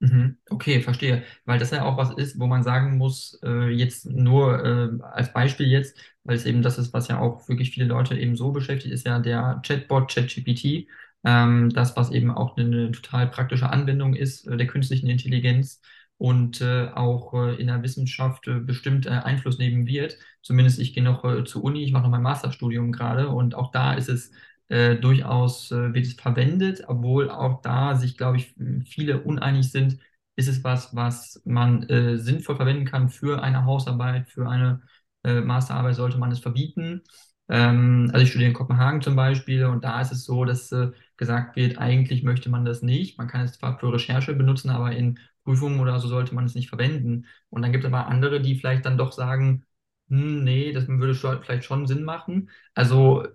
A: Mhm. Okay, verstehe. Weil das ja auch was ist, wo man sagen muss, äh, jetzt nur äh, als Beispiel jetzt, weil es eben das ist, was ja auch wirklich viele Leute eben so beschäftigt, ist ja der Chatbot ChatGPT. Ähm, das, was eben auch eine, eine total praktische Anwendung ist äh, der künstlichen Intelligenz und äh, auch äh, in der Wissenschaft äh, bestimmt äh, Einfluss nehmen wird. Zumindest ich gehe noch äh, zur Uni, ich mache noch mein Masterstudium gerade und auch da ist es durchaus, wird es verwendet, obwohl auch da sich, glaube ich, viele uneinig sind, ist es was, was man sinnvoll verwenden kann für eine Hausarbeit, für eine Masterarbeit, sollte man es verbieten. Ähm, also ich studiere in Kopenhagen zum Beispiel und da ist es so, dass äh, gesagt wird, eigentlich möchte man das nicht. Man kann es zwar für Recherche benutzen, aber in Prüfungen oder so sollte man es nicht verwenden. Und dann gibt es aber andere, die vielleicht dann doch sagen, hm, nee, das würde vielleicht schon Sinn machen. Also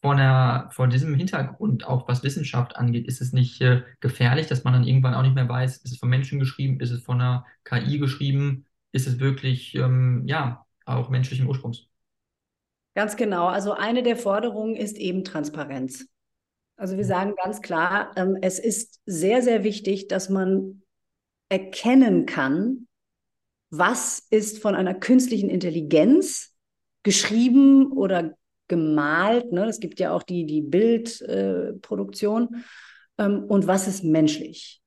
A: von der, vor diesem Hintergrund, auch was Wissenschaft angeht, ist es nicht äh, gefährlich, dass man dann irgendwann auch nicht mehr weiß, ist es von Menschen geschrieben, ist es von einer KI geschrieben, ist es wirklich, ähm, ja, auch menschlichen Ursprungs.
B: Ganz genau. Also eine der Forderungen ist eben Transparenz. Also wir sagen ganz klar, ähm, es ist sehr, sehr wichtig, dass man erkennen kann, was ist von einer künstlichen Intelligenz geschrieben oder gemalt. Ne? Es gibt ja auch die, die Bildproduktion. Äh, ähm, und was ist menschlich?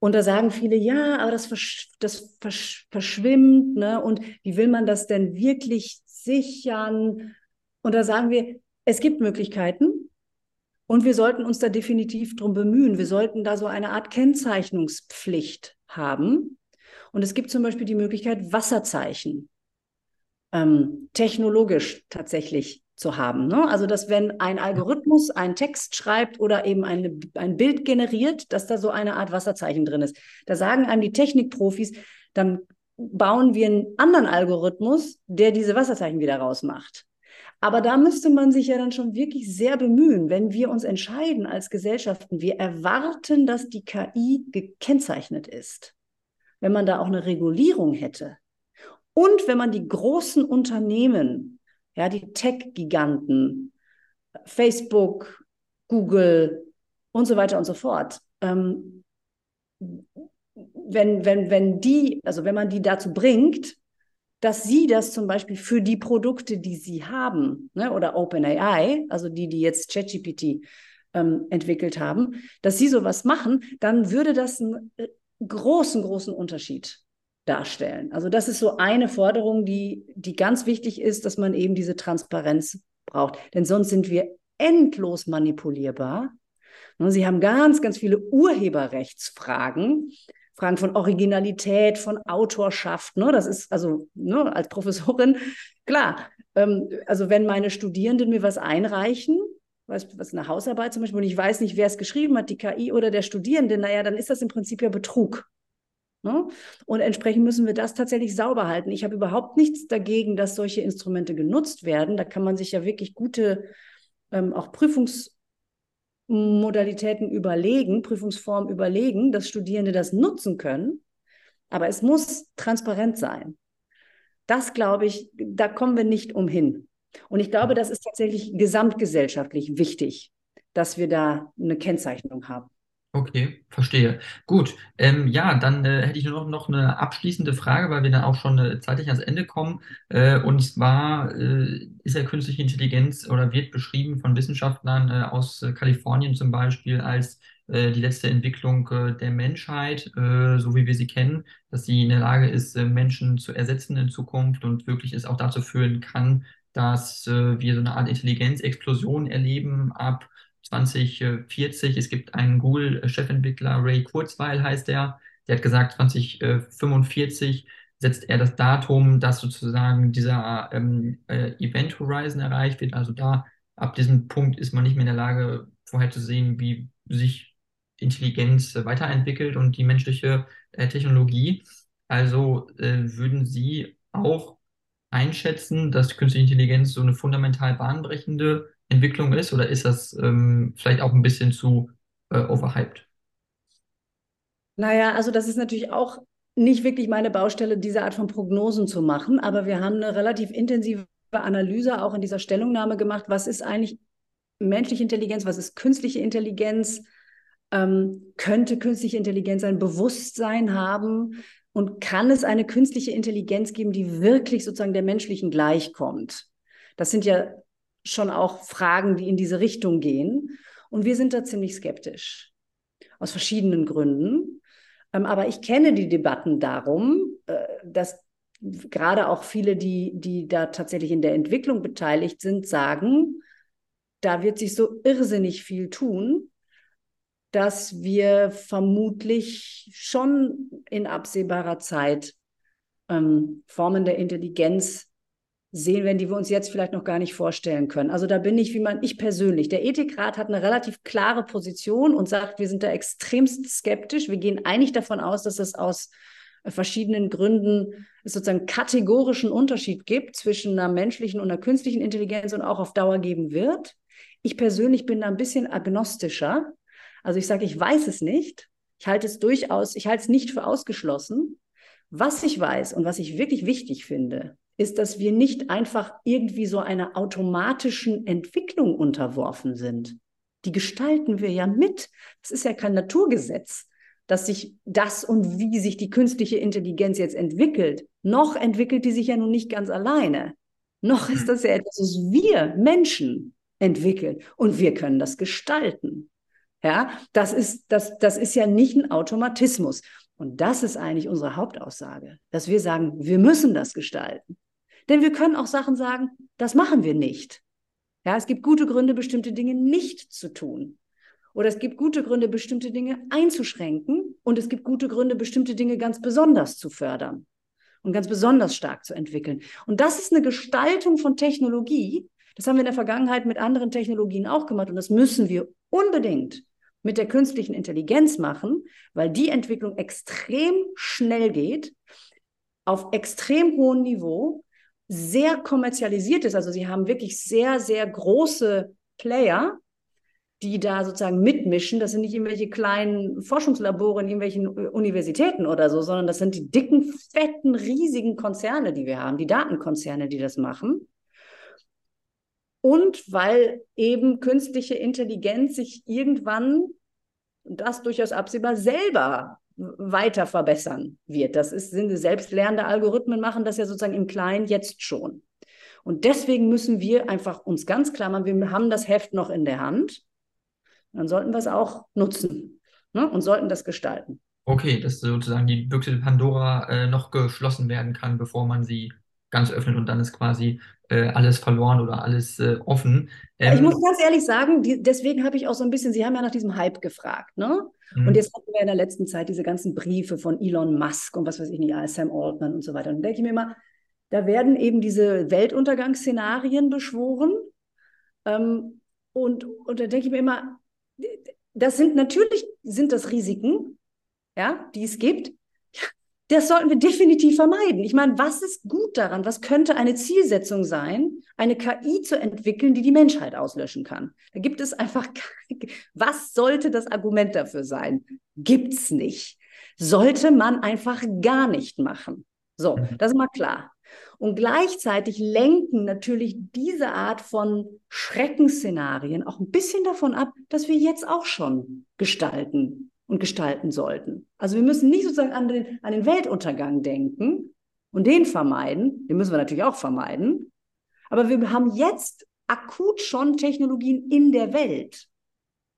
B: Und da sagen viele, ja, aber das, versch das versch verschwimmt, ne? Und wie will man das denn wirklich sichern? Und da sagen wir, es gibt Möglichkeiten und wir sollten uns da definitiv drum bemühen. Wir sollten da so eine Art Kennzeichnungspflicht haben. Und es gibt zum Beispiel die Möglichkeit, Wasserzeichen ähm, technologisch tatsächlich zu haben. Ne? Also, dass wenn ein Algorithmus einen Text schreibt oder eben eine, ein Bild generiert, dass da so eine Art Wasserzeichen drin ist. Da sagen einem die Technikprofis, dann bauen wir einen anderen Algorithmus, der diese Wasserzeichen wieder rausmacht. Aber da müsste man sich ja dann schon wirklich sehr bemühen, wenn wir uns entscheiden als Gesellschaften, wir erwarten, dass die KI gekennzeichnet ist. Wenn man da auch eine Regulierung hätte. Und wenn man die großen Unternehmen ja, die Tech-Giganten, Facebook, Google und so weiter und so fort. Ähm, wenn, wenn, wenn die, also wenn man die dazu bringt, dass sie das zum Beispiel für die Produkte, die sie haben, ne, oder OpenAI, also die, die jetzt ChatGPT ähm, entwickelt haben, dass sie sowas machen, dann würde das einen äh, großen, großen Unterschied darstellen. Also das ist so eine Forderung, die, die ganz wichtig ist, dass man eben diese Transparenz braucht. Denn sonst sind wir endlos manipulierbar. Ne, Sie haben ganz, ganz viele Urheberrechtsfragen, Fragen von Originalität, von Autorschaft. Ne? Das ist also ne, als Professorin klar. Ähm, also wenn meine Studierenden mir was einreichen, was, was eine Hausarbeit zum Beispiel, und ich weiß nicht, wer es geschrieben hat, die KI oder der Studierende, naja, dann ist das im Prinzip ja Betrug. Ne? Und entsprechend müssen wir das tatsächlich sauber halten. Ich habe überhaupt nichts dagegen, dass solche Instrumente genutzt werden. Da kann man sich ja wirklich gute ähm, auch Prüfungsmodalitäten überlegen, Prüfungsformen überlegen, dass Studierende das nutzen können. Aber es muss transparent sein. Das glaube ich, da kommen wir nicht umhin. Und ich glaube, das ist tatsächlich gesamtgesellschaftlich wichtig, dass wir da eine Kennzeichnung haben.
A: Okay, verstehe. Gut, ähm, ja, dann äh, hätte ich nur noch, noch eine abschließende Frage, weil wir dann auch schon äh, zeitlich ans Ende kommen. Äh, und zwar äh, ist ja künstliche Intelligenz oder wird beschrieben von Wissenschaftlern äh, aus äh, Kalifornien zum Beispiel als die letzte Entwicklung der Menschheit, so wie wir sie kennen, dass sie in der Lage ist, Menschen zu ersetzen in Zukunft und wirklich es auch dazu führen kann, dass wir so eine Art Intelligenzexplosion erleben ab 2040. Es gibt einen Google-Chefentwickler, Ray Kurzweil heißt er, der hat gesagt, 2045 setzt er das Datum, dass sozusagen dieser ähm, äh, Event Horizon erreicht wird. Also da, ab diesem Punkt ist man nicht mehr in der Lage, vorherzusehen, wie sich Intelligenz äh, weiterentwickelt und die menschliche äh, Technologie. Also äh, würden Sie auch einschätzen, dass künstliche Intelligenz so eine fundamental bahnbrechende Entwicklung ist oder ist das ähm, vielleicht auch ein bisschen zu äh, overhyped?
B: Naja, also das ist natürlich auch nicht wirklich meine Baustelle, diese Art von Prognosen zu machen, aber wir haben eine relativ intensive Analyse auch in dieser Stellungnahme gemacht. Was ist eigentlich menschliche Intelligenz? Was ist künstliche Intelligenz? Ähm, könnte künstliche Intelligenz ein Bewusstsein haben? Und kann es eine künstliche Intelligenz geben, die wirklich sozusagen der menschlichen gleichkommt? Das sind ja schon auch Fragen, die in diese Richtung gehen. Und wir sind da ziemlich skeptisch. Aus verschiedenen Gründen. Ähm, aber ich kenne die Debatten darum, äh, dass gerade auch viele, die, die da tatsächlich in der Entwicklung beteiligt sind, sagen, da wird sich so irrsinnig viel tun, dass wir vermutlich schon in absehbarer Zeit ähm, Formen der Intelligenz sehen werden, die wir uns jetzt vielleicht noch gar nicht vorstellen können. Also da bin ich, wie man, ich persönlich, der Ethikrat hat eine relativ klare Position und sagt, wir sind da extremst skeptisch. Wir gehen eigentlich davon aus, dass es aus verschiedenen Gründen es sozusagen kategorischen Unterschied gibt zwischen einer menschlichen und einer künstlichen Intelligenz und auch auf Dauer geben wird. Ich persönlich bin da ein bisschen agnostischer. Also ich sage, ich weiß es nicht. Ich halte es durchaus, ich halte es nicht für ausgeschlossen. Was ich weiß und was ich wirklich wichtig finde, ist, dass wir nicht einfach irgendwie so einer automatischen Entwicklung unterworfen sind. Die gestalten wir ja mit. Das ist ja kein Naturgesetz, dass sich das und wie sich die künstliche Intelligenz jetzt entwickelt. Noch entwickelt die sich ja nun nicht ganz alleine. noch ist das ja etwas, was wir Menschen entwickeln und wir können das gestalten. Ja, das ist, das, das ist ja nicht ein Automatismus. Und das ist eigentlich unsere Hauptaussage, dass wir sagen, wir müssen das gestalten. Denn wir können auch Sachen sagen, das machen wir nicht. Ja, es gibt gute Gründe, bestimmte Dinge nicht zu tun. Oder es gibt gute Gründe, bestimmte Dinge einzuschränken. Und es gibt gute Gründe, bestimmte Dinge ganz besonders zu fördern und ganz besonders stark zu entwickeln. Und das ist eine Gestaltung von Technologie. Das haben wir in der Vergangenheit mit anderen Technologien auch gemacht. Und das müssen wir unbedingt mit der künstlichen Intelligenz machen, weil die Entwicklung extrem schnell geht, auf extrem hohem Niveau, sehr kommerzialisiert ist. Also sie haben wirklich sehr, sehr große Player, die da sozusagen mitmischen. Das sind nicht irgendwelche kleinen Forschungslabore in irgendwelchen Universitäten oder so, sondern das sind die dicken, fetten, riesigen Konzerne, die wir haben, die Datenkonzerne, die das machen. Und weil eben künstliche Intelligenz sich irgendwann, das durchaus absehbar, selber weiter verbessern wird. Das ist, sind selbstlernende Algorithmen, machen das ja sozusagen im Kleinen jetzt schon. Und deswegen müssen wir einfach uns ganz klar machen, wir haben das Heft noch in der Hand dann sollten wir es auch nutzen ne? und sollten das gestalten.
A: Okay, dass sozusagen die Büchse Pandora äh, noch geschlossen werden kann, bevor man sie ganz öffnet und dann ist quasi äh, alles verloren oder alles äh, offen.
B: Ähm, ich muss ganz ehrlich sagen, die, deswegen habe ich auch so ein bisschen, Sie haben ja nach diesem Hype gefragt, ne? Mhm. Und jetzt hatten wir in der letzten Zeit diese ganzen Briefe von Elon Musk und was weiß ich nicht, Sam Altman und so weiter. Und dann denke ich mir immer, da werden eben diese Weltuntergangsszenarien beschworen. Ähm, und, und da denke ich mir immer, das sind natürlich sind das Risiken, ja, die es gibt. Das sollten wir definitiv vermeiden. Ich meine, was ist gut daran? Was könnte eine Zielsetzung sein, eine KI zu entwickeln, die die Menschheit auslöschen kann? Da gibt es einfach, was sollte das Argument dafür sein? Gibt's nicht. Sollte man einfach gar nicht machen. So, mhm. das ist mal klar. Und gleichzeitig lenken natürlich diese Art von Schreckensszenarien auch ein bisschen davon ab, dass wir jetzt auch schon gestalten und gestalten sollten. Also wir müssen nicht sozusagen an den, an den Weltuntergang denken und den vermeiden. Den müssen wir natürlich auch vermeiden. Aber wir haben jetzt akut schon Technologien in der Welt,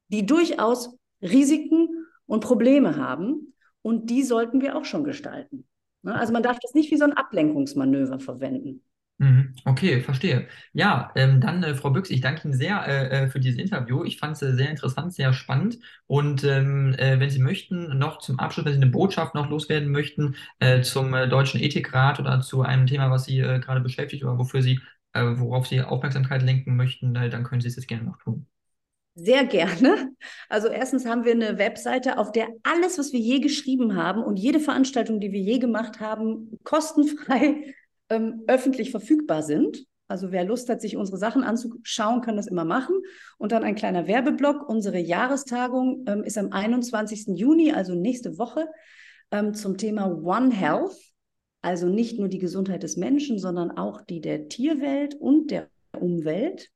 B: die durchaus Risiken und Probleme haben. Und die sollten wir auch schon gestalten. Ne? Also man darf das nicht wie so ein Ablenkungsmanöver verwenden.
A: Mhm. Okay, verstehe. Ja, ähm, dann, äh, Frau Büchs, ich danke Ihnen sehr äh, äh für dieses Interview. Ich fand es äh, sehr interessant, sehr spannend. Und ähm, äh, wenn Sie möchten, noch zum Abschluss, wenn Sie eine Botschaft noch loswerden möchten äh, zum Deutschen Ethikrat oder zu einem Thema, was Sie gerade beschäftigt oder wofür Sie, worauf Sie Aufmerksamkeit lenken möchten, dann können Sie es jetzt gerne noch tun.
B: Sehr gerne. Also erstens haben wir eine Webseite, auf der alles, was wir je geschrieben haben und jede Veranstaltung, die wir je gemacht haben, kostenfrei ähm, öffentlich verfügbar sind. Also wer Lust hat, sich unsere Sachen anzuschauen, kann das immer machen. Und dann ein kleiner Werbeblock. Unsere Jahrestagung ähm, ist am 21. Juni, also nächste Woche, ähm, zum Thema One Health. Also nicht nur die Gesundheit des Menschen, sondern auch die der Tierwelt und der Umwelt.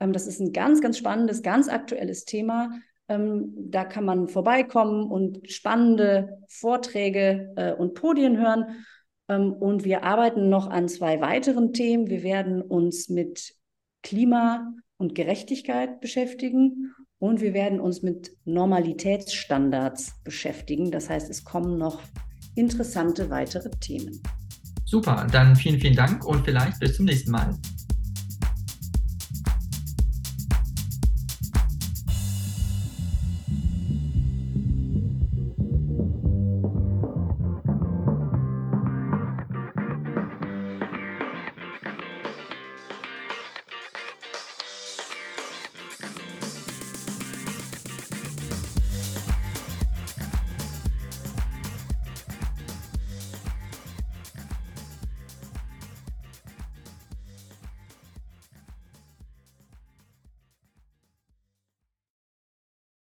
B: Ähm, das ist ein ganz, ganz spannendes, ganz aktuelles Thema. Ähm, da kann man vorbeikommen und spannende Vorträge äh, und Podien hören. Ähm, und wir arbeiten noch an zwei weiteren Themen. Wir werden uns mit Klima und Gerechtigkeit beschäftigen und wir werden uns mit Normalitätsstandards beschäftigen. Das heißt, es kommen noch interessante weitere Themen.
A: Super, dann vielen, vielen Dank und vielleicht bis zum nächsten Mal.